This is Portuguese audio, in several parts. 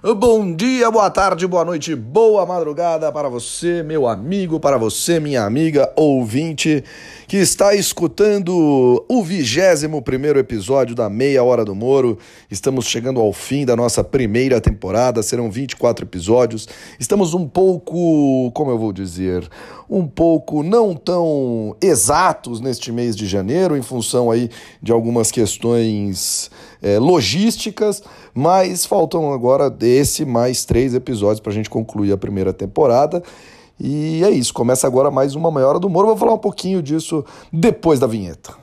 Bom dia, boa tarde, boa noite, boa madrugada para você, meu amigo, para você, minha amiga ouvinte, que está escutando o 21 primeiro episódio da Meia Hora do Moro. Estamos chegando ao fim da nossa primeira temporada, serão 24 episódios. Estamos um pouco, como eu vou dizer, um pouco não tão exatos neste mês de janeiro, em função aí de algumas questões é, logísticas, mas faltam agora desse mais três episódios para a gente concluir a primeira temporada. E é isso, começa agora mais uma Meia Hora do Moro. Vou falar um pouquinho disso depois da vinheta.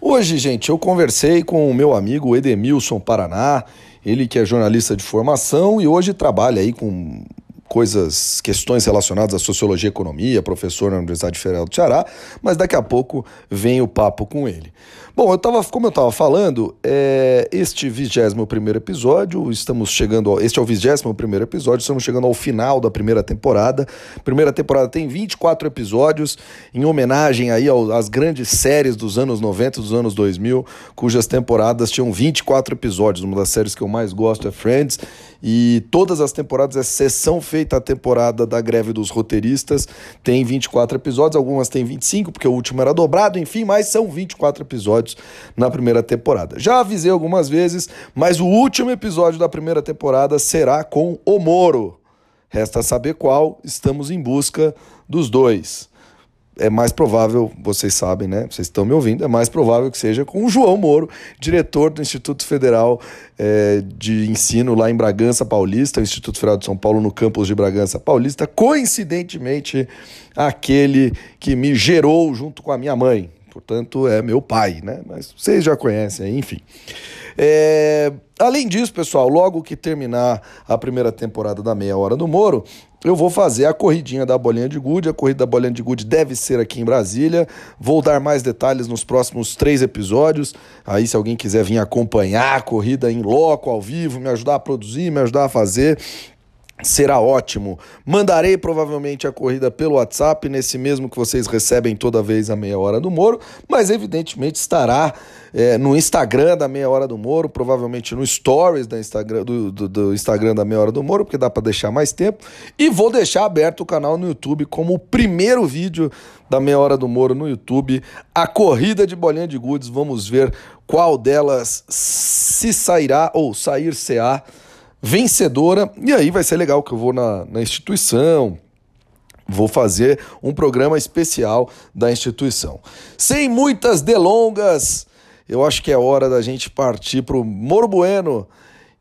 Hoje, gente, eu conversei com o meu amigo Edemilson Paraná, ele que é jornalista de formação e hoje trabalha aí com coisas, questões relacionadas à sociologia e economia, professor na Universidade Federal do Ceará, mas daqui a pouco vem o papo com ele. Bom, eu tava, como eu estava falando, é, este 21 episódio, estamos chegando. Ao, este é o 21 episódio, estamos chegando ao final da primeira temporada. primeira temporada tem 24 episódios, em homenagem aí às grandes séries dos anos 90 e dos anos 2000, cujas temporadas tinham 24 episódios. Uma das séries que eu mais gosto é Friends, e todas as temporadas, exceção feita a temporada da greve dos roteiristas, tem 24 episódios, algumas têm 25, porque o último era dobrado, enfim, mas são 24 episódios episódios na primeira temporada. Já avisei algumas vezes, mas o último episódio da primeira temporada será com o Moro. Resta saber qual, estamos em busca dos dois. É mais provável, vocês sabem, né? Vocês estão me ouvindo, é mais provável que seja com o João Moro, diretor do Instituto Federal é, de Ensino lá em Bragança Paulista, Instituto Federal de São Paulo, no campus de Bragança Paulista, coincidentemente aquele que me gerou junto com a minha mãe portanto é meu pai, né? Mas vocês já conhecem, enfim. É... Além disso, pessoal, logo que terminar a primeira temporada da Meia Hora do Moro, eu vou fazer a corridinha da bolinha de gude. A corrida da bolinha de gude deve ser aqui em Brasília. Vou dar mais detalhes nos próximos três episódios. Aí, se alguém quiser vir acompanhar a corrida em loco, ao vivo, me ajudar a produzir, me ajudar a fazer, será ótimo. Mandarei provavelmente a corrida pelo WhatsApp, nesse mesmo que vocês recebem toda vez a meia hora do Moro, mas evidentemente estará é, no Instagram da meia hora do Moro, provavelmente no Stories da Instagram, do, do, do Instagram da meia hora do Moro, porque dá para deixar mais tempo. E vou deixar aberto o canal no YouTube como o primeiro vídeo da meia hora do Moro no YouTube, a corrida de bolinha de gudes. Vamos ver qual delas se sairá ou sair-se-á vencedora. E aí vai ser legal que eu vou na, na instituição, vou fazer um programa especial da instituição. Sem muitas delongas, eu acho que é hora da gente partir para o Moro Bueno,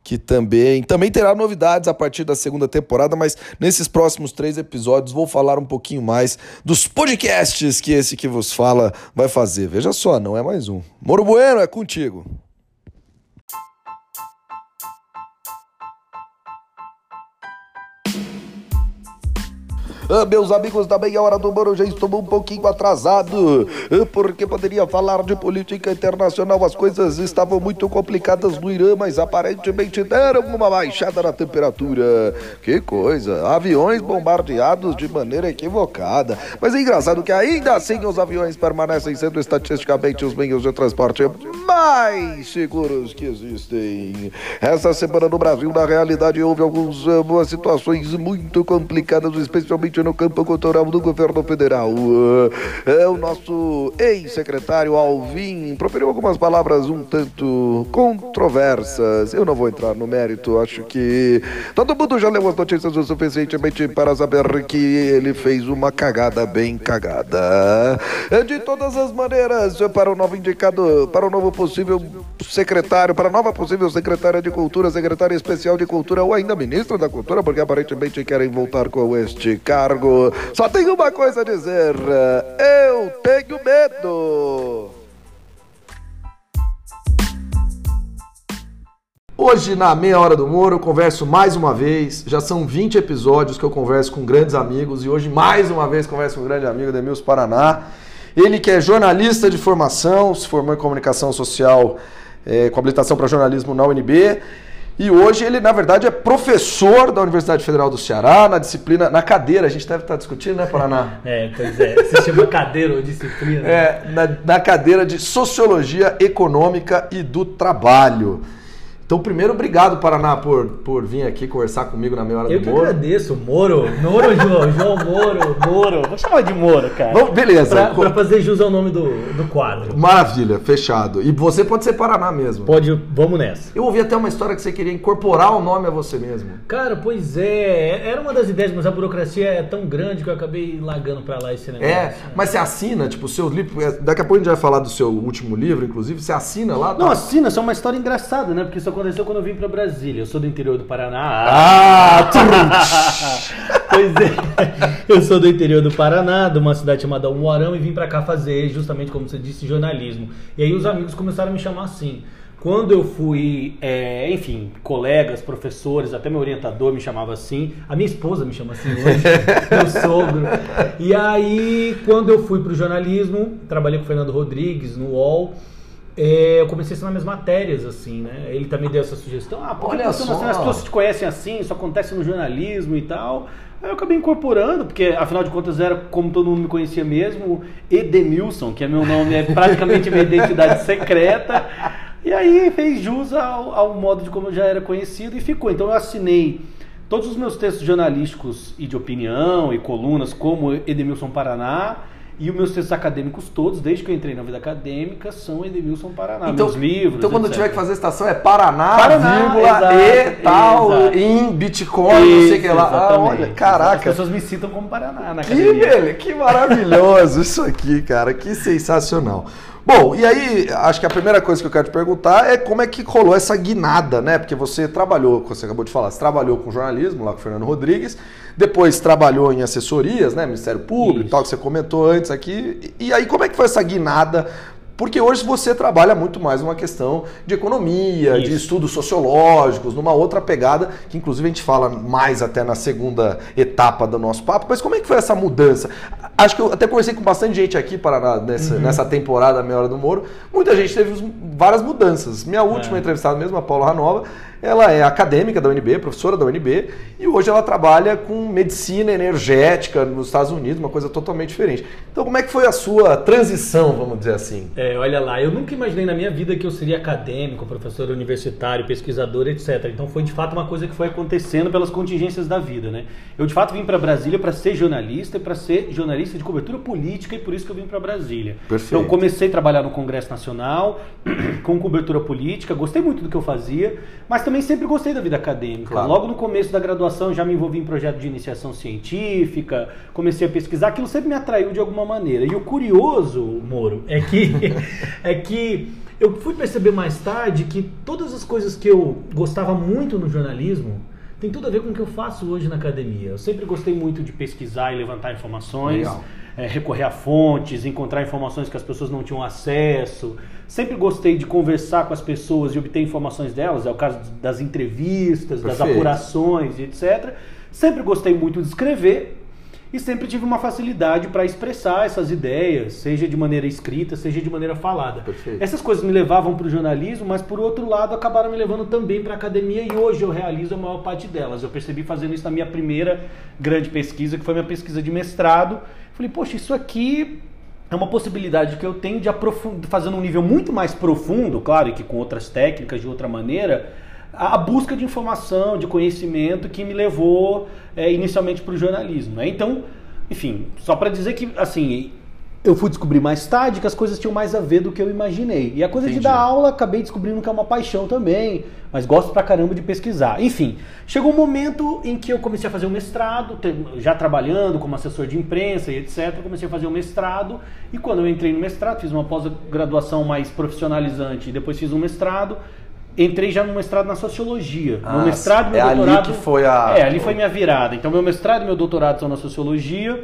que também, também terá novidades a partir da segunda temporada, mas nesses próximos três episódios vou falar um pouquinho mais dos podcasts que esse que vos fala vai fazer. Veja só, não é mais um. Moro Bueno, é contigo. Ah, meus amigos da meia hora do Moro, já estou um pouquinho atrasado, ah, porque poderia falar de política internacional. As coisas estavam muito complicadas no Irã, mas aparentemente deram uma baixada na temperatura. Que coisa! Aviões bombardeados de maneira equivocada. Mas é engraçado que ainda assim os aviões permanecem sendo estatisticamente os meios de transporte mais seguros que existem. Essa semana no Brasil, na realidade, houve algumas situações muito complicadas, especialmente no campo cultural do governo federal. É o nosso ex-secretário Alvim proferiu algumas palavras um tanto controversas. Eu não vou entrar no mérito, acho que todo mundo já leu as notícias o suficientemente para saber que ele fez uma cagada bem cagada. De todas as maneiras, para o novo indicado, para o novo possível secretário, para a nova possível secretária de Cultura, secretária especial de Cultura ou ainda ministra da Cultura, porque aparentemente querem voltar com este cara Só tenho uma coisa a dizer: eu tenho medo. Hoje, na meia hora do Moro, eu converso mais uma vez. Já são 20 episódios que eu converso com grandes amigos e hoje, mais uma vez, converso com um grande amigo, Demilson Paraná. Ele que é jornalista de formação, se formou em comunicação social é, com habilitação para jornalismo na UNB E hoje ele, na verdade, é professor da Universidade Federal do Ceará, na disciplina, na cadeira, a gente deve estar discutindo, né, Paraná? é, pois é. Se chama cadeira ou disciplina. É, na, na cadeira de Sociologia Econômica e do Trabalho. Então, primeiro, obrigado, Paraná, por, por vir aqui conversar comigo na meia hora Eu do que Moro. agradeço, Moro. Moro, João. João Moro. Moro. Vou chamar de Moro, cara. Vamos, beleza. Pra, pra fazer jus ao nome do, do quadro. Maravilha, fechado. E você pode ser Paraná mesmo. Pode, vamos nessa. Eu ouvi até uma história que você queria incorporar o nome a você mesmo. Cara, pois é. Era uma das ideias, mas a burocracia é tão grande que eu acabei largando pra lá esse negócio. É, mas você assina, tipo, o seu livro. Daqui a pouco a gente vai falar do seu último livro, inclusive. Você assina lá? Não, tá? assina, isso é uma história engraçada, né? Porque isso aconteceu quando eu vim pra Brasília. Eu sou do interior do Paraná. Ah, pois é. Eu sou do interior do Paraná, de uma cidade chamada Umuarama, e vim pra cá fazer, justamente como você disse, jornalismo. E aí os amigos começaram a me chamar assim. Quando eu fui, é, enfim, colegas, professores, até meu orientador me chamava assim, a minha esposa me chama assim hoje, meu sogro. E aí, quando eu fui para o jornalismo, trabalhei com o Fernando Rodrigues no UOL, é, eu comecei a ensinar minhas matérias, assim, né? Ele também deu essa sugestão. Ah, por que Olha só. As pessoas te conhecem assim, isso acontece no jornalismo e tal. Aí eu acabei incorporando, porque afinal de contas era como todo mundo me conhecia mesmo, Edemilson, que é meu nome, é praticamente minha identidade secreta. E aí fez jus ao, ao modo de como eu já era conhecido e ficou. Então eu assinei todos os meus textos jornalísticos e de opinião e colunas como Edemilson Paraná. E os meus textos acadêmicos todos, desde que eu entrei na vida acadêmica, são Edemilson Paraná. Então, meus livros. então quando etc. tiver que fazer estação é Paraná, Paraná, vírgula, exato, e tal, exato. em Bitcoin, não sei o que lá. Ah, olha, As caraca. pessoas me citam como Paraná na Que, academia. bele- que maravilhoso isso aqui, cara. Que sensacional. Bom, e aí, acho que a primeira coisa que eu quero te perguntar é como é que rolou essa guinada, né? Porque você trabalhou, como você acabou de falar, você trabalhou com jornalismo lá com o Fernando Rodrigues, depois trabalhou em assessorias, né? Ministério Público e Isso. tal, que você comentou antes aqui. E aí, como é que foi essa guinada? Porque hoje você trabalha muito mais numa questão de economia, de Isso. estudos sociológicos, numa outra pegada, que inclusive a gente fala mais até na segunda etapa do nosso papo. Mas como é que foi essa mudança? Acho que eu até conversei com bastante gente aqui para nessa, nessa temporada Meia Hora do Moro. Muita gente teve várias mudanças. Minha última É. entrevistada mesmo, a Paula Ranova, ela é acadêmica da UNB, professora da UNB, e hoje ela trabalha com medicina energética nos Estados Unidos, uma coisa totalmente diferente. Então, como é que foi a sua transição, vamos dizer assim? É, olha lá, eu nunca imaginei na minha vida que eu seria acadêmico, professor universitário, pesquisador, etc. Então foi de fato uma coisa que foi acontecendo pelas contingências da vida, né? Eu de fato vim para Brasília para ser jornalista e para ser jornalista de cobertura política e por isso que eu vim para Brasília. Perfeito. Então comecei a trabalhar no Congresso Nacional com cobertura política, gostei muito do que eu fazia, mas também sempre gostei da vida acadêmica. Claro. Logo no começo da graduação já me envolvi em projeto de iniciação científica, comecei a pesquisar, aquilo sempre me atraiu de alguma maneira. E o curioso, Moro, é que é que eu fui perceber mais tarde que todas as coisas que eu gostava muito no jornalismo tem tudo a ver com o que eu faço hoje na academia. Eu sempre gostei muito de pesquisar e levantar informações é, recorrer a fontes, encontrar informações que as pessoas não tinham acesso. Sempre gostei de conversar com as pessoas e obter informações delas, é o caso das entrevistas, das Perfeito. apurações e etc. Sempre gostei muito de escrever e sempre tive uma facilidade para expressar essas ideias, seja de maneira escrita, seja de maneira falada. Perfeito. Essas coisas me levavam para o jornalismo, mas por outro lado acabaram me levando também para a academia e hoje eu realizo a maior parte delas. Eu percebi fazendo isso na minha primeira grande pesquisa, que foi minha pesquisa de mestrado. Falei, poxa, isso aqui é uma possibilidade que eu tenho de aprofundar, fazer num nível muito mais profundo, claro, e que com outras técnicas, de outra maneira, a a busca de informação, de conhecimento que me levou é, inicialmente para o jornalismo. Né? Então, enfim, só para dizer que, assim, eu fui descobrir mais tarde que as coisas tinham mais a ver do que eu imaginei. E a coisa Entendi. de dar aula, acabei descobrindo que é uma paixão também, mas gosto pra caramba de pesquisar. Enfim, chegou um momento em que eu comecei a fazer o mestrado, te- já trabalhando como assessor de imprensa e etc. Comecei a fazer o mestrado e quando eu entrei no mestrado, fiz uma pós-graduação mais profissionalizante e depois fiz um mestrado. Entrei já no mestrado na sociologia. Ah, meu mestrado e meu é ali doutorado. que foi a- É, ali foi minha virada. Então, meu mestrado e meu doutorado são na sociologia.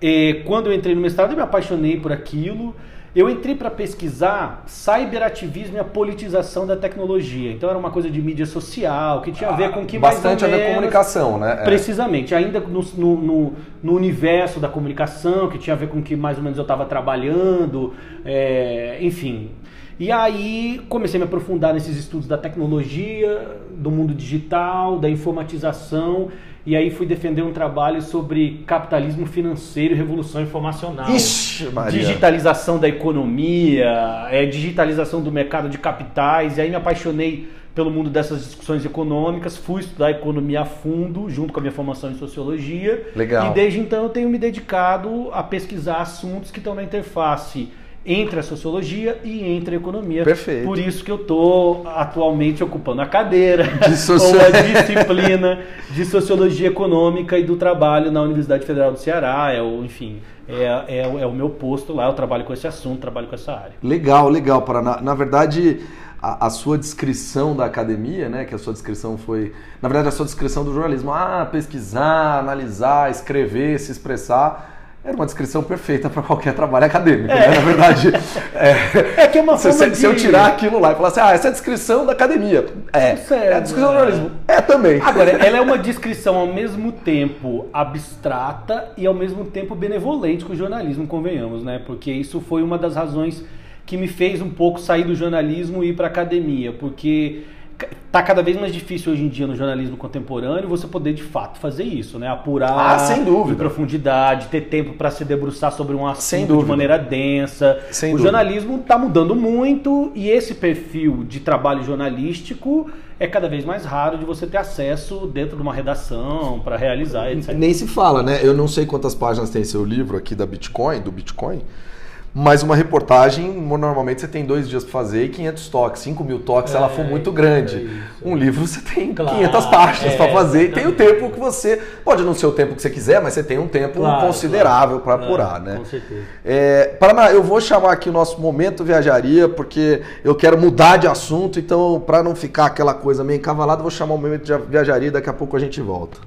E quando eu entrei no mestrado, eu me apaixonei por aquilo. eu entrei para pesquisar cyberativismo e a politização da tecnologia. Então era uma coisa de mídia social, que tinha a ver com o que Bastante mais ou a ver com comunicação, né? É. Precisamente, ainda no, no, no, universo da comunicação, que tinha a ver com o que mais ou menos eu estava trabalhando, é, enfim. E aí comecei a me aprofundar nesses estudos da tecnologia, do mundo digital, da informatização e aí fui defender um trabalho sobre capitalismo financeiro e revolução informacional. Ixi, Maria. Digitalização da economia, é, digitalização do mercado de capitais. E aí me apaixonei pelo mundo dessas discussões econômicas, fui estudar economia a fundo, junto com a minha formação em sociologia. Legal. E desde então eu tenho me dedicado a pesquisar assuntos que estão na interface entre a sociologia e entre a economia. Perfeito. Por isso que eu estou atualmente ocupando a cadeira De ou a disciplina de sociologia econômica e do trabalho na Universidade Federal do Ceará. É o, enfim, é, é, é o meu posto lá. Eu trabalho com esse assunto, trabalho com essa área. Legal, legal, Paraná. Na verdade, a, a sua descrição da academia, né? Que a sua descrição foi. Na verdade, a sua descrição do jornalismo, ah, pesquisar, analisar, escrever, se expressar. Era uma descrição perfeita para qualquer trabalho acadêmico, né? Na verdade, é, É que é uma se, forma se- se eu de- tirar aquilo lá e falar assim, ah, essa é a descrição da academia. É. É a descrição do é. jornalismo. É também. Agora, ela é uma descrição ao mesmo tempo abstrata e ao mesmo tempo benevolente com o jornalismo, convenhamos, né? Porque isso foi uma das razões que me fez um pouco sair do jornalismo e ir para academia, porque tá cada vez mais difícil hoje em dia no jornalismo contemporâneo você poder de fato fazer isso, né? Apurar Ah, sem dúvida. em profundidade, ter tempo para se debruçar sobre um assunto de maneira densa. Sem o dúvida. jornalismo está mudando muito e esse perfil de trabalho jornalístico é cada vez mais raro de você ter acesso dentro de uma redação para realizar, etc. Nem se fala, né? Eu não sei quantas páginas tem seu livro aqui da Bitcoin, do Bitcoin, mas uma reportagem, normalmente você tem dois dias para fazer e 500 toques, 5 mil toques se ela for muito grande. é um livro você tem Claro, 500 páginas é, para fazer e tem o tempo que você. Pode não ser o tempo que você quiser, mas você tem um tempo Claro, considerável claro. para apurar, É, né? Com certeza. É, Paraná, eu vou chamar aqui o nosso momento viajaria, porque eu quero mudar de assunto, então, para não ficar aquela coisa meio encavalada, vou chamar o momento de viajaria e daqui a pouco a gente volta.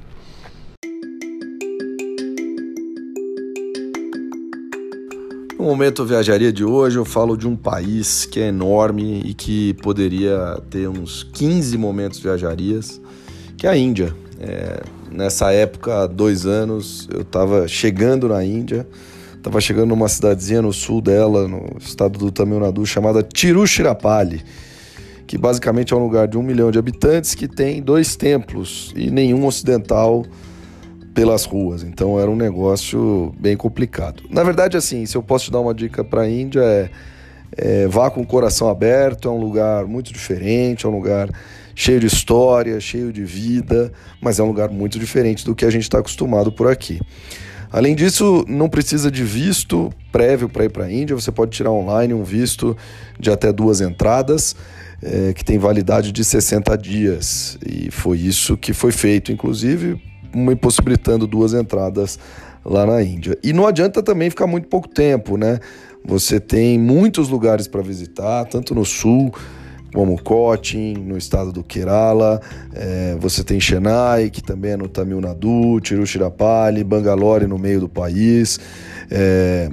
No momento viajaria de hoje, eu falo de um país que é enorme e que poderia ter uns 15 momentos viajarias, que é a Índia. É, nessa época, há dois anos, eu estava chegando na Índia, estava chegando numa cidadezinha no sul dela, no estado do Tamil Nadu, chamada Tiruchirappalli, que basicamente é um lugar de um milhão de habitantes que tem dois templos e nenhum ocidental pelas ruas. Então era um negócio bem complicado. Na verdade, assim, se eu posso te dar uma dica para a Índia é, é vá com o coração aberto. É um lugar muito diferente, é um lugar cheio de história, cheio de vida, mas é um lugar muito diferente do que a gente está acostumado por aqui. Além disso, não precisa de visto prévio para ir para a Índia. Você pode tirar online um visto de até duas entradas. É, que tem validade de 60 dias. E foi isso que foi feito, inclusive me impossibilitando duas entradas lá na Índia. E não adianta também ficar muito pouco tempo, né? Você tem muitos lugares para visitar, tanto no sul como Cochin, no estado do Kerala, é, você tem Chennai, que também é no Tamil Nadu, Tiruchirappalli, Bangalore no meio do país. É,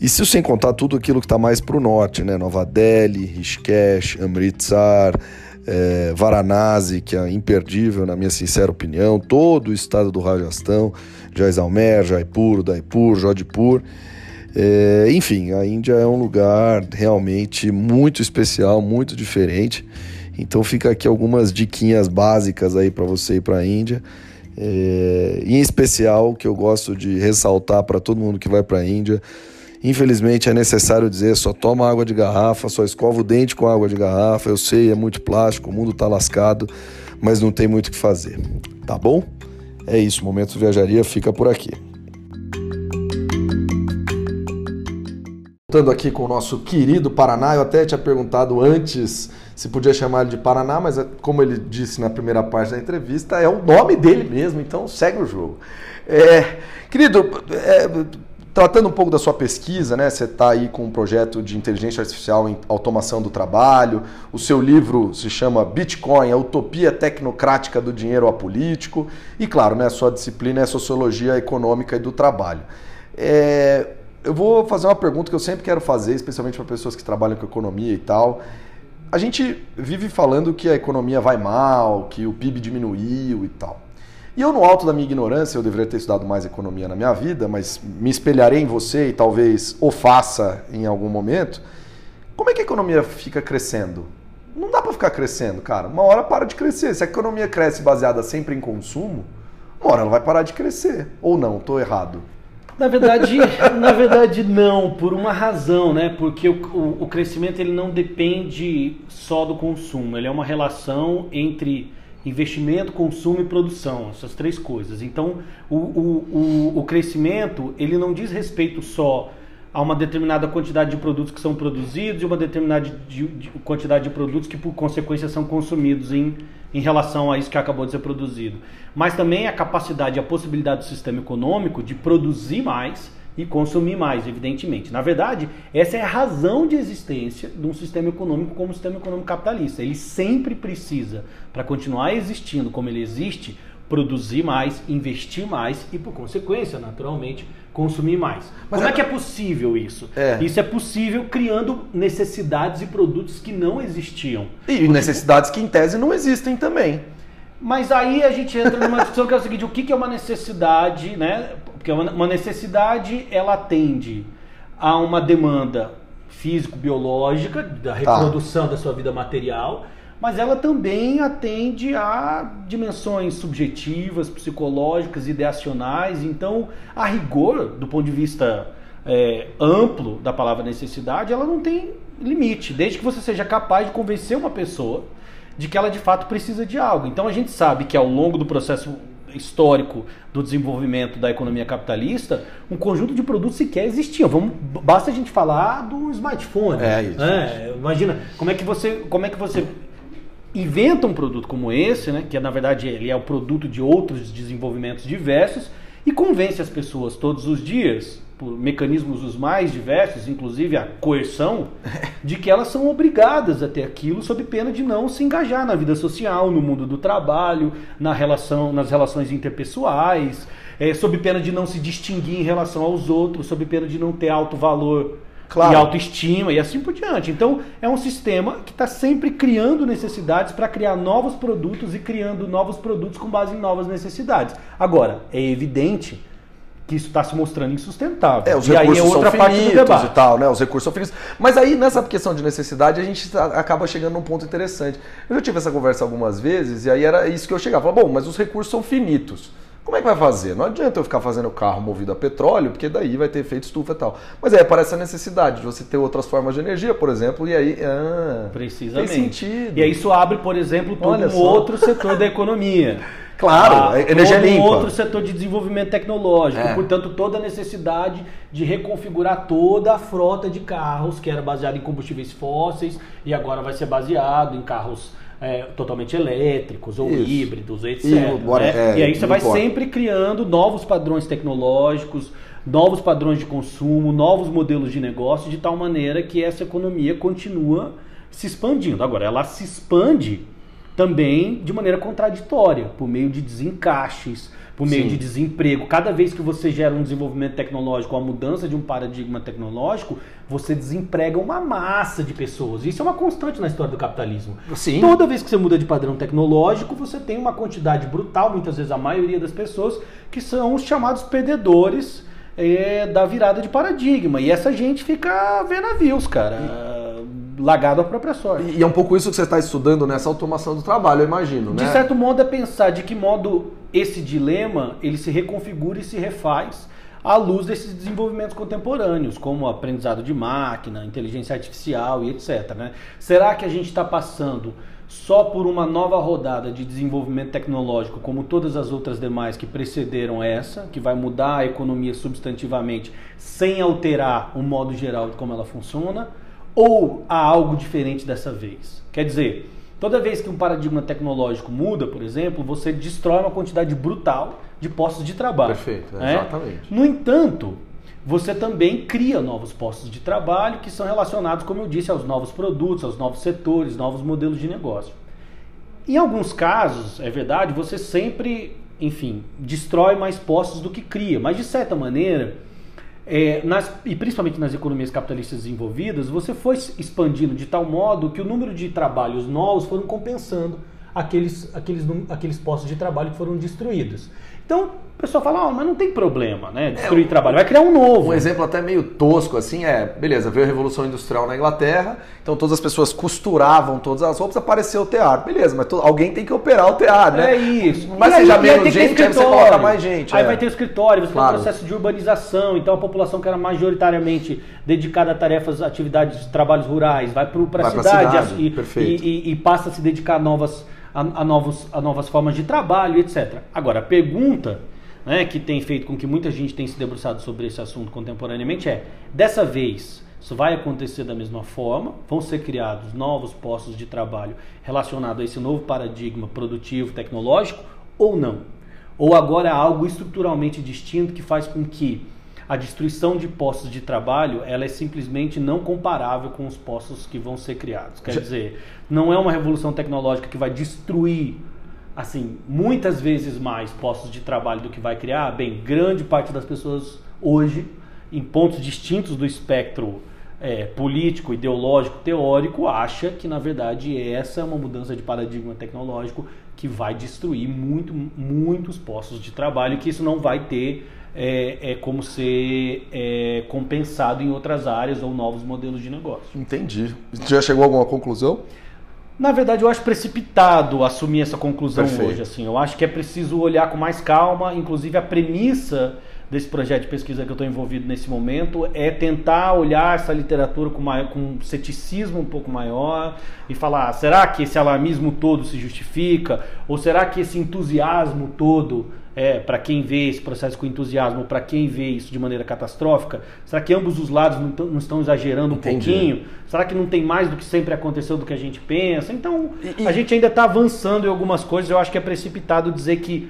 e se sem contar tudo aquilo que está mais para o norte, né? Nova Delhi, Rishikesh, Amritsar, é, Varanasi, que é imperdível na minha sincera opinião, todo o estado do Rajastão, Jaisalmer, Jaipur, Udaipur, Jodhpur. É, enfim, a Índia é um lugar realmente muito especial, muito diferente. Então fica aqui algumas diquinhas básicas aí para você ir para a Índia. É, em especial, que eu gosto de ressaltar para todo mundo que vai para a Índia, Infelizmente é necessário dizer, só toma água de garrafa, só escova o dente com água de garrafa. Eu sei, é muito plástico, o mundo tá lascado, mas não tem muito o que fazer. Tá bom? É isso, Momento Viajaria fica por aqui. Voltando aqui com o nosso querido Paraná, eu até tinha perguntado antes se podia chamar ele de Paraná, mas é, como ele disse na primeira parte da entrevista, é o nome dele mesmo, então segue o jogo. É, querido, é, Tratando um pouco da sua pesquisa, né? Você está aí com um projeto de inteligência artificial em automação do trabalho. O seu livro se chama Bitcoin, a utopia tecnocrática do dinheiro apolítico. E claro, né, a sua disciplina é sociologia econômica e do trabalho. É, eu vou fazer uma pergunta que eu sempre quero fazer, especialmente para pessoas que trabalham com economia e tal. A gente vive falando que a economia vai mal, que o PIB diminuiu e tal. E eu, no alto da minha ignorância, eu deveria ter estudado mais economia na minha vida, mas me espelharei em você e talvez o faça em algum momento. Como é que a economia fica crescendo? Não dá para ficar crescendo, cara. Uma hora para de crescer. Se a economia cresce baseada sempre em consumo, uma hora ela vai parar de crescer. Ou não, estou errado. Na verdade, na verdade não, por uma razão, né? Porque o, o, o, crescimento ele não depende só do consumo, ele é uma relação entre investimento, consumo e produção, essas três coisas. Então, o, o, o, o crescimento ele não diz respeito só a uma determinada quantidade de produtos que são produzidos e uma determinada de, de, quantidade de produtos que, por consequência, são consumidos em, em relação a isso que acabou de ser produzido. Mas também a capacidade, a possibilidade do sistema econômico de produzir mais e consumir mais, evidentemente. Na verdade, essa é a razão de existência de um sistema econômico como o sistema econômico capitalista. Ele sempre precisa, para continuar existindo como ele existe, produzir mais, investir mais e, por consequência, naturalmente, consumir mais. Mas Como é... é que é possível isso? É. Isso é possível criando necessidades e produtos que não existiam. E Porque... necessidades que, em tese, não existem também. Mas aí a gente entra numa discussão que é o seguinte: o que é uma necessidade, né? Porque uma necessidade ela atende a uma demanda físico-biológica da tá. reprodução tá. da sua vida material, mas ela também atende a dimensões subjetivas, psicológicas, ideacionais. Então, a rigor, do ponto de vista é, amplo da palavra necessidade, ela não tem limite, desde que você seja capaz de convencer uma pessoa de que ela de fato precisa de algo. Então, a gente sabe que ao longo do processo histórico do desenvolvimento da economia capitalista, um conjunto de produtos sequer existiam. Vamos, basta a gente falar do smartphone. É isso. É, imagina como é que você, como é que você inventa um produto como esse, né, que na verdade ele é o produto de outros desenvolvimentos diversos e convence as pessoas todos os dias por mecanismos os mais diversos, inclusive a coerção, de que elas são obrigadas a ter aquilo sob pena de não se engajar na vida social, no mundo do trabalho, na relação, nas relações interpessoais, é, sob pena de não se distinguir em relação aos outros, sob pena de não ter alto valor claro. e autoestima e assim por diante. Então é um sistema que está sempre criando necessidades para criar novos produtos e criando novos produtos com base em novas necessidades. Agora, é evidente que isso está se mostrando insustentável. É, os e recursos aí é outra são parte do debate. e tal, né? Os recursos são finitos. Mas aí, nessa questão de necessidade, a gente tá, acaba chegando num ponto interessante. Eu já tive essa conversa algumas vezes, e aí era isso que eu chegava. Bom, mas os recursos são finitos. Como é que vai fazer? Não adianta eu ficar fazendo carro movido a petróleo, porque daí vai ter efeito estufa e tal. Mas aí aparece a necessidade de você ter outras formas de energia, por exemplo, e aí. Ah, Precisamente. Tem sentido. E aí isso abre, por exemplo, todo Olha um só. outro setor da economia. Claro, ah, energia todo limpa. outro setor de desenvolvimento tecnológico. É. Portanto, toda a necessidade de reconfigurar toda a frota de carros que era baseada em combustíveis fósseis e agora vai ser baseado em carros é, totalmente elétricos ou Isso. híbridos, etc. E, né? é, e aí você vai importa. sempre criando novos padrões tecnológicos, novos padrões de consumo, novos modelos de negócio, de tal maneira que essa economia continua se expandindo. Agora, ela se expande também de maneira contraditória, por meio de desencaixes, por meio Sim. de desemprego. Cada vez que você gera um desenvolvimento tecnológico, uma mudança de um paradigma tecnológico, você desemprega uma massa de pessoas. Isso é uma constante na história do capitalismo. Sim. Toda vez que você muda de padrão tecnológico, você tem uma quantidade brutal, muitas vezes a maioria das pessoas, que são os chamados perdedores é, da virada de paradigma. E essa gente fica vendo navios, cara lagado à própria sorte. E, é um pouco isso que você está estudando nessa automação do trabalho, eu imagino, né? De certo modo é pensar de que modo esse dilema ele se reconfigura e se refaz à luz desses desenvolvimentos contemporâneos, como aprendizado de máquina, inteligência artificial e etc. Né? Será que a gente está passando só por uma nova rodada de desenvolvimento tecnológico, como todas as outras demais que precederam essa, que vai mudar a economia substantivamente sem alterar o modo geral de como ela funciona? Ou há algo diferente dessa vez? Quer dizer, toda vez que um paradigma tecnológico muda, por exemplo, você destrói uma quantidade brutal de postos de trabalho. Perfeito, é? exatamente. No entanto, você também cria novos postos de trabalho que são relacionados, como eu disse, aos novos produtos, aos novos setores, novos modelos de negócio. Em alguns casos, é verdade, você sempre, enfim, destrói mais postos do que cria, mas de certa maneira, é, nas, e principalmente nas economias capitalistas desenvolvidas, você foi expandindo de tal modo que o número de trabalhos novos foram compensando aqueles, aqueles, aqueles postos de trabalho que foram destruídos. Então, o pessoal fala, oh, mas não tem problema, né? Destruir é, trabalho, vai criar um novo. Um exemplo até meio tosco assim é, beleza, veio a Revolução Industrial na Inglaterra, então todas as pessoas costuravam todas as roupas, apareceu o tear. Beleza, mas to, alguém tem que operar o tear, né? É isso. Mas e seja aí, menos gente, aí você coloca mais gente. Aí é. vai ter o escritório, você claro. tem o processo de urbanização, então a população que era majoritariamente dedicada a tarefas, atividades, trabalhos rurais, vai para a cidade, cidade e, e, e passa a se dedicar a novas a, a, novos, a novas formas de trabalho, etc. Agora, a pergunta né, que tem feito com que muita gente tenha se debruçado sobre esse assunto contemporaneamente é: dessa vez, isso vai acontecer da mesma forma? Vão ser criados novos postos de trabalho relacionados a esse novo paradigma produtivo, tecnológico ou não? Ou agora é algo estruturalmente distinto que faz com que a destruição de postos de trabalho ela é simplesmente não comparável com os postos que vão ser criados. Quer dizer, não é uma revolução tecnológica que vai destruir assim muitas vezes mais postos de trabalho do que vai criar. Bem, grande parte das pessoas hoje, em pontos distintos do espectro é, político, ideológico, teórico, acha que na verdade essa é uma mudança de paradigma tecnológico que vai destruir muito, muitos postos de trabalho, que isso não vai ter é, é como ser é, compensado em outras áreas ou novos modelos de negócio. Entendi. Já chegou a alguma conclusão? Na verdade, eu acho precipitado assumir essa conclusão Perfeito. hoje. Assim, eu acho que é preciso olhar com mais calma, inclusive a premissa desse projeto de pesquisa que eu estou envolvido nesse momento é tentar olhar essa literatura com, maior, com um ceticismo um pouco maior e falar: será que esse alarmismo todo se justifica? Ou será que esse entusiasmo todo é, para quem vê esse processo com entusiasmo, para quem vê isso de maneira catastrófica? Será que ambos os lados não, não estão exagerando um Entendi. pouquinho? Será que não tem mais do que sempre aconteceu do que a gente pensa? Então, e, a gente ainda está avançando em algumas coisas. Eu acho que é precipitado dizer que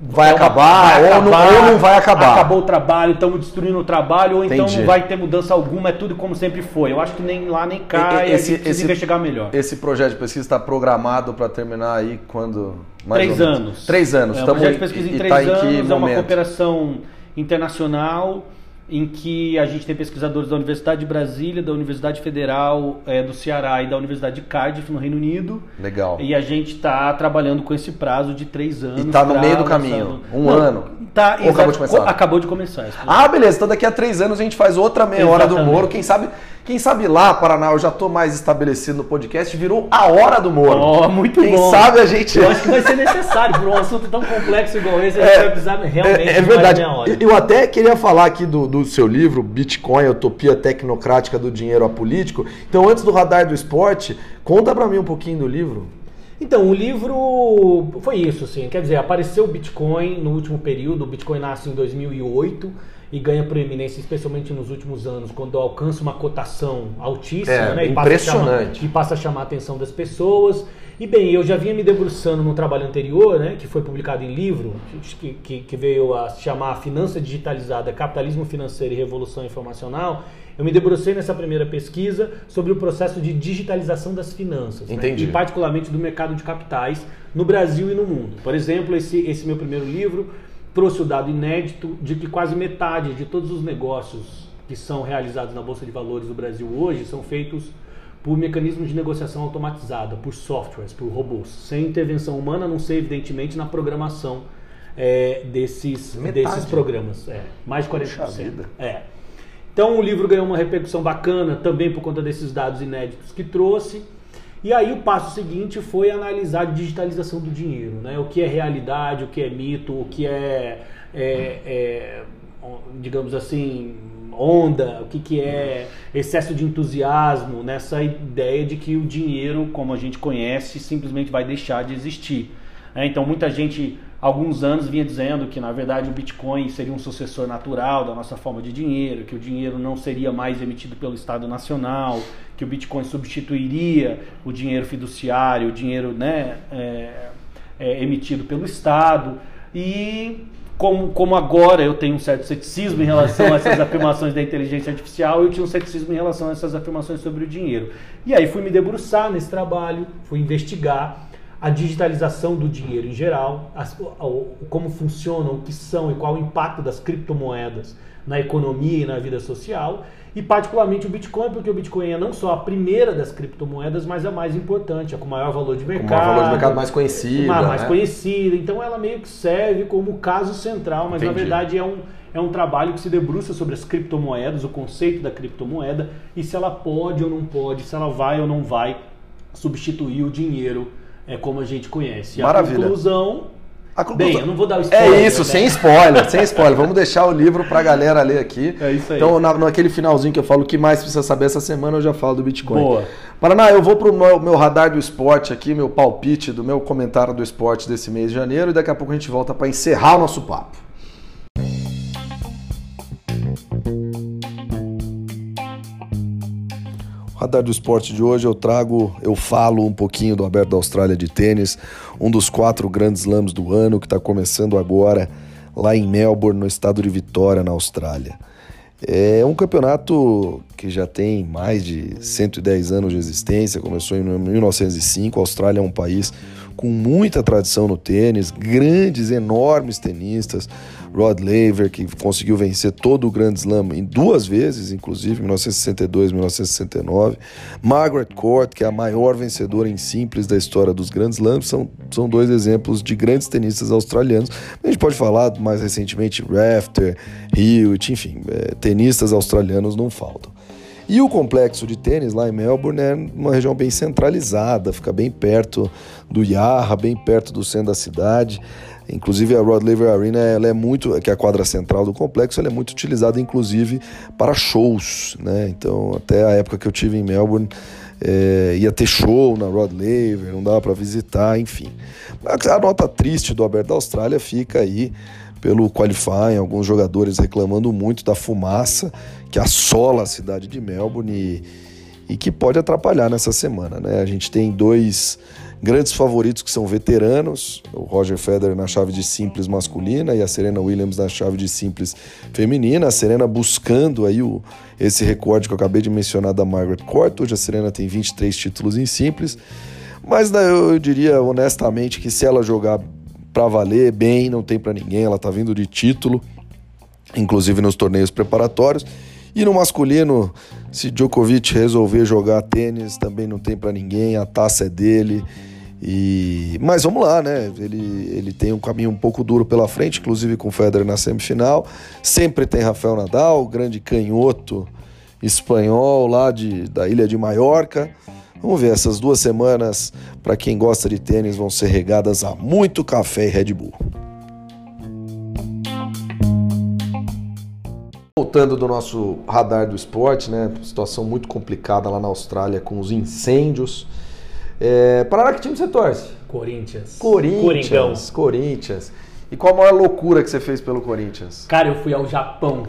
vai, acabar, vai acabar, ou, não, ou não vai acabar. Acabou o trabalho, estamos destruindo o trabalho, ou então não vai ter mudança alguma, é tudo como sempre foi. Eu acho que nem lá nem cá esse, e esse, investigar melhor. Esse projeto de pesquisa está programado para terminar aí quando? Mais três anos. Três anos. É um projeto de pesquisa em três tá anos, em é uma cooperação internacional em que a gente tem pesquisadores da Universidade de Brasília, da Universidade Federal é, do Ceará e da Universidade de Cardiff, no Reino Unido. Legal. E a gente está trabalhando com esse prazo de três anos. E está no meio do caminho, um Não, ano. Tá, Ou acabou de começar? Acabou de começar. Ah, beleza. Então daqui a três anos a gente faz outra meia Exatamente. hora do Moro. Quem sabe quem sabe lá, Paraná, eu já estou mais estabelecido no podcast, virou a hora do Moro. Oh, muito Quem bom. Quem sabe a gente. Eu acho que vai ser necessário, por um assunto tão complexo igual esse, a gente é, vai precisar realmente. É, é verdade. Eu até queria falar aqui do, do seu livro, Bitcoin, Utopia Tecnocrática do Dinheiro Apolítico. Então, antes do radar do esporte, conta para mim um pouquinho do livro. Então, o livro foi isso, assim. Quer dizer, apareceu o Bitcoin no último período. O Bitcoin nasce em 2008 e ganha proeminência, especialmente nos últimos anos, quando alcança uma cotação altíssima, é, né? E impressionante. Passa chamar, e passa a chamar a atenção das pessoas. E bem, eu já vinha me debruçando no trabalho anterior, né, que foi publicado em livro, que, que, que veio a se chamar Finança Digitalizada, Capitalismo Financeiro e Revolução Informacional. Eu me debrucei nessa primeira pesquisa sobre o processo de digitalização das finanças, né, e particularmente do mercado de capitais no Brasil e no mundo. Por exemplo, esse, esse meu primeiro livro trouxe o dado inédito de que quase metade de todos os negócios que são realizados na Bolsa de Valores do Brasil hoje são feitos por mecanismos de negociação automatizada, por softwares, por robôs, sem intervenção humana, a não ser evidentemente na programação é, desses, desses programas. É, mais de 40%. É. Então o livro ganhou uma repercussão bacana também por conta desses dados inéditos que trouxe. E aí o passo seguinte foi analisar a digitalização do dinheiro, né? O que é realidade, o que é mito, o que é, é, é digamos assim, onda, o que, que é excesso de entusiasmo, nessa ideia de que o dinheiro, como a gente conhece, simplesmente vai deixar de existir. É, então muita gente alguns anos vinha dizendo que na verdade o Bitcoin seria um sucessor natural da nossa forma de dinheiro, que o dinheiro não seria mais emitido pelo Estado Nacional, que o Bitcoin substituiria o dinheiro fiduciário, o dinheiro né, é, é, emitido pelo Estado. E como, como agora eu tenho um certo ceticismo em relação a essas afirmações da inteligência artificial, eu tinha um ceticismo em relação a essas afirmações sobre o dinheiro. E aí fui me debruçar nesse trabalho, fui investigar a digitalização do dinheiro em geral, as, como funcionam, o que são e qual o impacto das criptomoedas na economia e na vida social. E particularmente o Bitcoin, porque o Bitcoin é não só a primeira das criptomoedas, mas a mais importante, a com maior valor de mercado. Com maior valor de mercado mais conhecida. Mais, mais né? conhecida. Então ela meio que serve como caso central, mas Entendi. na verdade é um, é um trabalho que se debruça sobre as criptomoedas, o conceito da criptomoeda e se ela pode ou não pode, se ela vai ou não vai substituir o dinheiro é, como a gente conhece. Maravilha. A conclusão a conclusão... Bem, eu não vou dar o spoiler. É isso, né? sem spoiler, sem spoiler. Vamos deixar o livro pra galera ler aqui. É isso aí. Então, na, naquele finalzinho que eu falo o que mais precisa saber essa semana, eu já falo do Bitcoin. Boa. Paraná, eu vou pro meu, meu radar do esporte aqui, meu palpite do meu comentário do esporte desse mês de janeiro, e daqui a pouco a gente volta para encerrar o nosso papo. Radar do Esporte de hoje eu trago, eu falo um pouquinho do Aberto da Austrália de tênis, um dos quatro grandes slams do ano que está começando agora lá em Melbourne, no estado de Vitória, na Austrália. É um campeonato que já tem mais de 110 anos de existência, começou em 1905. A Austrália é um país com muita tradição no tênis, grandes, enormes tenistas. Rod Laver, que conseguiu vencer todo o Grand Slam em duas vezes, inclusive, 1962 e 1969. Margaret Court, que é a maior vencedora em simples da história dos Grand Slams, são, são dois exemplos de grandes tenistas australianos. A gente pode falar mais recentemente Rafter, Hewitt, enfim, é, tenistas australianos não faltam. E o complexo de tênis lá em Melbourne é uma região bem centralizada, fica bem perto do Yarra, bem perto do centro da cidade. Inclusive a Rod Laver Arena, ela é muito, que é a quadra central do complexo, ela é muito utilizada inclusive para shows, né? Então, até a época que eu tive em Melbourne, é, ia ter show na Rod Laver, não dava para visitar, enfim. A nota triste do Aberto da Austrália fica aí pelo qualifying, alguns jogadores reclamando muito da fumaça que assola a cidade de Melbourne e, e que pode atrapalhar nessa semana, né? A gente tem dois Grandes favoritos que são veteranos, o Roger Federer na chave de simples masculina e a Serena Williams na chave de simples feminina. A Serena buscando aí o, esse recorde que eu acabei de mencionar da Margaret Court. Hoje a Serena tem 23 títulos em simples. Mas né, eu diria honestamente que se ela jogar para valer bem, não tem para ninguém. Ela tá vindo de título, inclusive nos torneios preparatórios. E no masculino, se Djokovic resolver jogar tênis, também não tem para ninguém, a taça é dele. E mas vamos lá, né? Ele, ele tem um caminho um pouco duro pela frente, inclusive com o Federer na semifinal. Sempre tem Rafael Nadal, grande canhoto espanhol lá de, da ilha de Maiorca. Vamos ver, essas duas semanas, para quem gosta de tênis, vão ser regadas a muito café e Red Bull. Voltando do nosso radar do esporte, né? Situação muito complicada lá na Austrália com os incêndios. É, Paraná, que time você torce? Corinthians. Corinthians. Coringão. Corinthians. E qual a maior loucura que você fez pelo Corinthians? Cara, eu fui ao Japão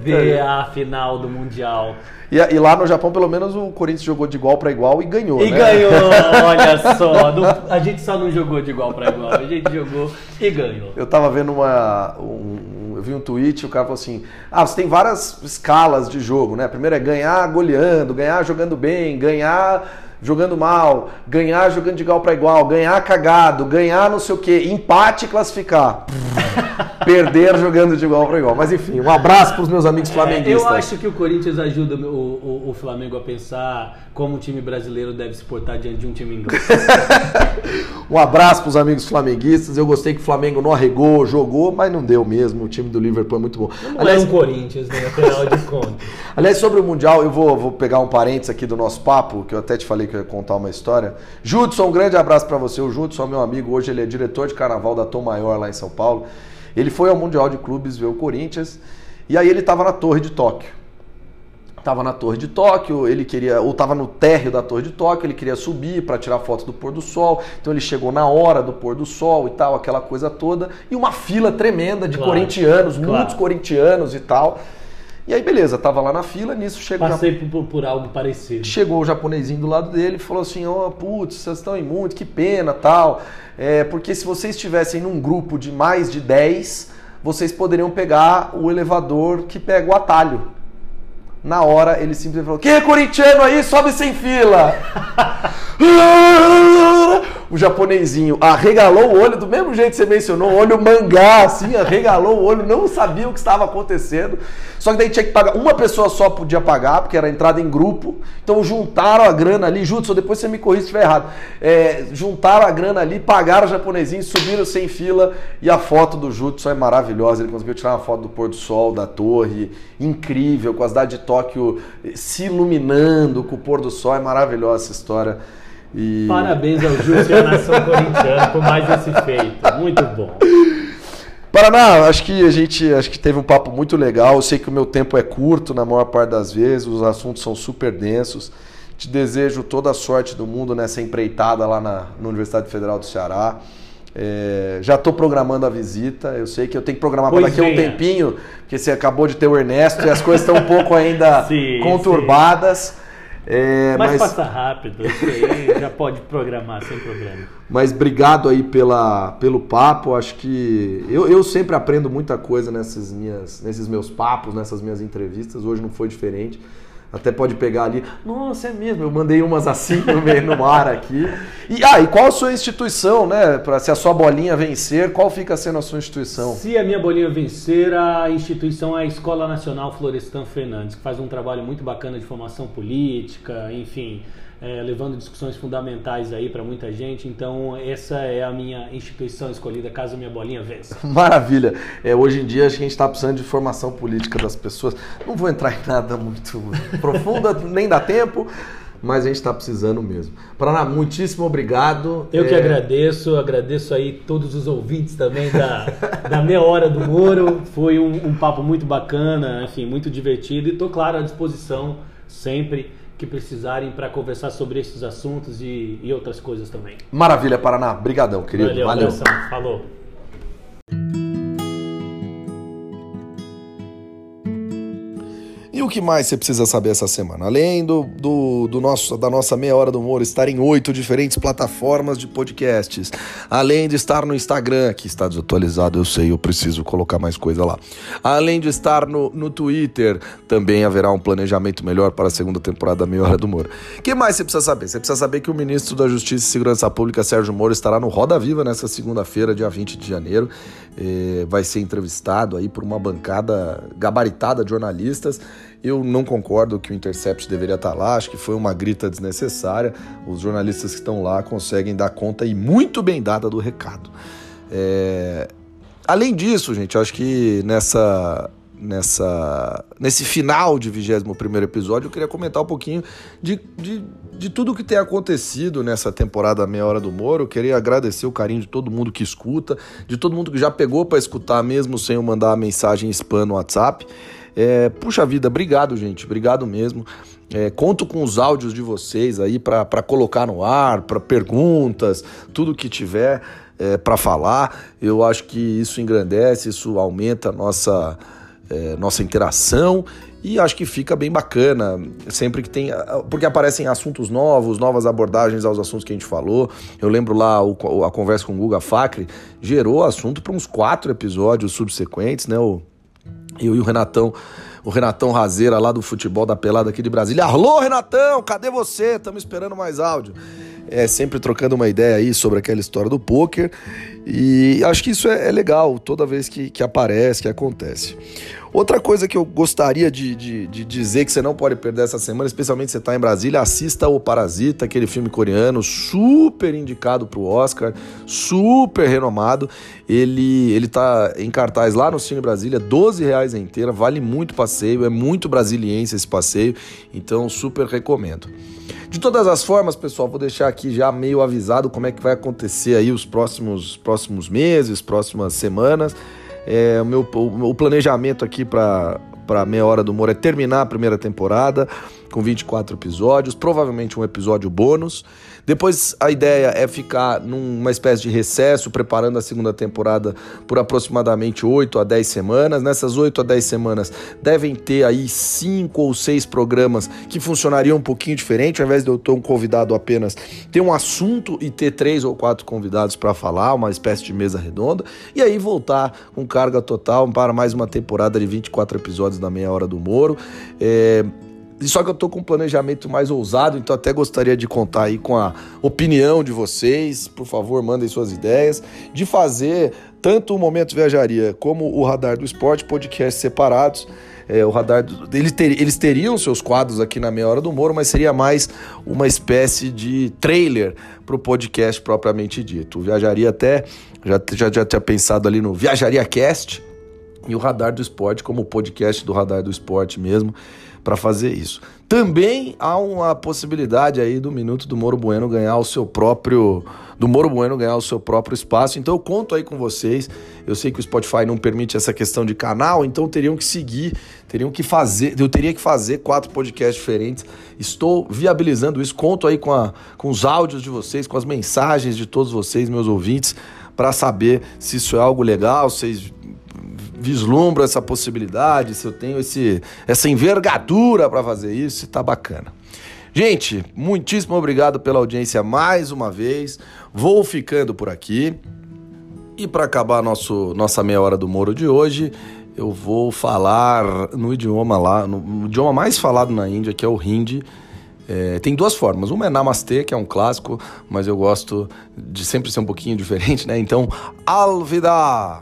ver a final do Mundial. E, e, lá no Japão, pelo menos, o Corinthians jogou de igual para igual e ganhou, e né? ganhou, olha só. a gente só não jogou de igual para igual, a gente jogou e ganhou. Eu tava vendo uma... Um, eu vi um tweet, o cara falou assim, ah, você tem várias escalas de jogo, né? Primeiro é ganhar goleando, ganhar jogando bem, ganhar jogando mal, ganhar jogando de igual para igual, ganhar cagado, ganhar não sei o que, empate e classificar. Perder jogando de igual para igual. Mas enfim, um abraço para os meus amigos flamenguistas. É, eu acho que o Corinthians ajuda o, o, o, Flamengo a pensar como o time brasileiro deve se portar diante de um time inglês. um abraço para os amigos flamenguistas. Eu gostei que o Flamengo não arregou, jogou, mas não deu mesmo. O time do Liverpool é muito bom. Não Aliás, é um Corinthians, né? Afinal de contas. Aliás, sobre o Mundial, eu vou, vou pegar um parênteses aqui do nosso papo, que eu até te falei que ia contar uma história. Judson, um grande abraço para você. O Judson é meu amigo, hoje ele é diretor de carnaval da Tom Maior lá em São Paulo. Ele foi ao Mundial de Clubes ver o Corinthians e aí ele estava na Torre de Tóquio. Estava na Torre de Tóquio, ele queria, ou estava no térreo da Torre de Tóquio, ele queria subir para tirar foto do pôr do sol. Então ele chegou na hora do pôr do sol e tal, aquela coisa toda, e uma fila tremenda de claro, corintianos, claro. muitos corintianos e tal. E aí, beleza, tava lá na fila, nisso chegou. Passei por, por, algo parecido. Chegou o japonesinho do lado dele e falou assim: Ó, oh, putz, vocês estão em muito, que pena tal. É, porque se vocês estivessem num grupo de mais de 10, vocês poderiam pegar o elevador que pega o atalho. Na hora ele simplesmente falou: Que corintiano aí, sobe sem fila! o japonesinho arregalou o olho, do mesmo jeito que você mencionou, olho mangá, assim, arregalou o olho, não sabia o que estava acontecendo. Só que daí tinha que pagar, uma pessoa só podia pagar, porque era entrada em grupo. Então juntaram a grana ali, Judson, depois você me corrija se estiver errado. É, juntaram a grana ali, pagaram o japonesinho, subiram sem fila e a foto do Judson é maravilhosa. Ele conseguiu tirar uma foto do pôr do sol, da torre, incrível, com a cidade de Tóquio se iluminando com o pôr do sol. É maravilhosa essa história. E... Parabéns ao Júlio e à nação corintiana por mais esse feito. Muito bom. Paraná, acho que a gente acho que teve um papo muito legal. Eu sei que o meu tempo é curto na maior parte das vezes, os assuntos são super densos. Te desejo toda a sorte do mundo nessa empreitada lá na, na Universidade Federal do Ceará. É, já estou programando a visita. Eu sei que eu tenho que programar para daqui a um tempinho, porque você acabou de ter o Ernesto e as coisas estão um pouco ainda sim, conturbadas. Sim. É, mas, mas passa rápido, isso aí já pode programar sem problema. Mas obrigado aí pela, pelo papo. Acho que eu, eu sempre aprendo muita coisa nessas minhas, nesses meus papos, nessas minhas entrevistas. Hoje não foi diferente. Até pode pegar ali. Nossa, é mesmo. Eu mandei umas assim no meio no ar aqui. E, ah, e qual a sua instituição, né? Para se a sua bolinha vencer, qual fica sendo a sua instituição? Se a minha bolinha vencer, a instituição é a Escola Nacional Florestan Fernandes, que faz um trabalho muito bacana de formação política, enfim é, levando discussões fundamentais aí para muita gente. Então, essa é a minha instituição escolhida, caso minha bolinha vença. Maravilha. É, hoje em dia, a gente está precisando de formação política das pessoas. Não vou entrar em nada muito profunda, nem dá tempo. Mas a gente está precisando mesmo. Paraná, muitíssimo obrigado. Eu que é... agradeço, agradeço aí todos os ouvintes também da, da meia hora do Moro. Foi um, um papo muito bacana, enfim, muito divertido. E estou, claro, à disposição sempre que precisarem para conversar sobre esses assuntos e, e, outras coisas também. Maravilha, Paraná. Obrigadão, querido. Valeu. Valeu. Falou. E o que mais você precisa saber essa semana? Além do, do, do, nosso, da nossa meia hora do humor estar em oito diferentes plataformas de podcasts, além de estar no Instagram, que está desatualizado, eu sei, eu preciso colocar mais coisa lá. Além de estar no, no Twitter, também haverá um planejamento melhor para a segunda temporada da Meia Hora do Humor. O que mais você precisa saber? Você precisa saber que o ministro da Justiça e Segurança Pública, Sérgio Moro, estará no Roda Viva nessa segunda-feira, dia 20 de janeiro. Eh, vai ser entrevistado aí por uma bancada gabaritada de jornalistas. Eu não concordo que o Intercept deveria estar lá, acho que foi uma grita desnecessária. Os jornalistas que estão lá conseguem dar conta e muito bem dada do recado. É... Além disso, gente, acho que nessa nessa nesse final de 21 episódio, eu queria comentar um pouquinho de, de, de tudo que tem acontecido nessa temporada Meia Hora do Moro. Eu queria agradecer o carinho de todo mundo que escuta, de todo mundo que já pegou para escutar mesmo sem eu mandar a mensagem spam no WhatsApp. É, puxa vida, obrigado, gente, obrigado mesmo. É, conto com os áudios de vocês aí para colocar no ar, para perguntas, tudo que tiver é, para falar. Eu acho que isso engrandece, isso aumenta a nossa, é, nossa interação e acho que fica bem bacana sempre que tem porque aparecem assuntos novos novas abordagens aos assuntos que a gente falou eu lembro lá o, a conversa com o Guga Facre gerou assunto para uns quatro episódios subsequentes né o eu e o Renatão, o Renatão Razeira lá do futebol da pelada aqui de Brasília. Alô, Renatão, cadê você? Estamos esperando mais áudio. É, sempre trocando uma ideia aí sobre aquela história do poker. E acho que isso é, é legal toda vez que, que aparece, que acontece. Outra coisa que eu gostaria de, de, de, dizer que você não pode perder essa semana, especialmente se você está em Brasília, assista O Parasita, aquele filme coreano super indicado para o Oscar, super renomado. Ele ele tá em cartaz lá no Cine Brasília, 12 reais a inteira, vale muito passeio, é muito brasiliense esse passeio, então super recomendo. De todas as formas, pessoal, vou deixar aqui já meio avisado como é que vai acontecer aí os próximos, próximos meses, próximas semanas. É, o, meu, o, o planejamento aqui para Meia Hora do Humor é terminar a primeira temporada com 24 episódios, provavelmente um episódio bônus. Depois a ideia é ficar numa espécie de recesso, preparando a segunda temporada por aproximadamente 8 a 10 semanas. Nessas 8 a 10 semanas devem ter aí 5 ou 6 programas que funcionariam um pouquinho diferente, ao invés de eu ter um convidado apenas, ter um assunto e ter três ou quatro convidados para falar, uma espécie de mesa redonda, e aí voltar com carga total para mais uma temporada de 24 episódios da Meia Hora do Moro. É, Só que eu tô com um planejamento mais ousado, então até gostaria de contar aí com a opinião de vocês. Por favor, mandem suas ideias. De fazer tanto o Momento Viajaria como o Radar do Esporte, podcasts separados. É, o radar do, eles, ter, eles teriam seus quadros aqui na meia hora do Moro, mas seria mais uma espécie de trailer para o podcast propriamente dito. Viajaria até já, já, já tinha pensado ali no Viajaria Cast e o Radar do Esporte como o podcast do Radar do Esporte mesmo para fazer isso. Também há uma possibilidade aí do Minuto do Moro Bueno ganhar o seu próprio do Moro Bueno ganhar o seu próprio espaço. Então eu conto aí com vocês. Eu sei que o Spotify não permite essa questão de canal, então teriam que seguir, teriam que fazer, eu teria que fazer quatro podcasts diferentes. Estou viabilizando isso. Conto aí com, a, com os áudios de vocês, com as mensagens de todos vocês, meus ouvintes, para saber se isso é algo legal, vocês vislumbro essa possibilidade, se eu tenho esse, essa envergadura para fazer isso, está bacana. Gente, muitíssimo obrigado pela audiência mais uma vez. Vou ficando por aqui. E para acabar nosso, nossa meia hora do Moro de hoje, eu vou falar no idioma lá, no, no idioma mais falado na Índia, que é o Hindi. É, tem duas formas. Uma é Namastê, que é um clássico, mas eu gosto de sempre ser um pouquinho diferente, né? Então, Alvida!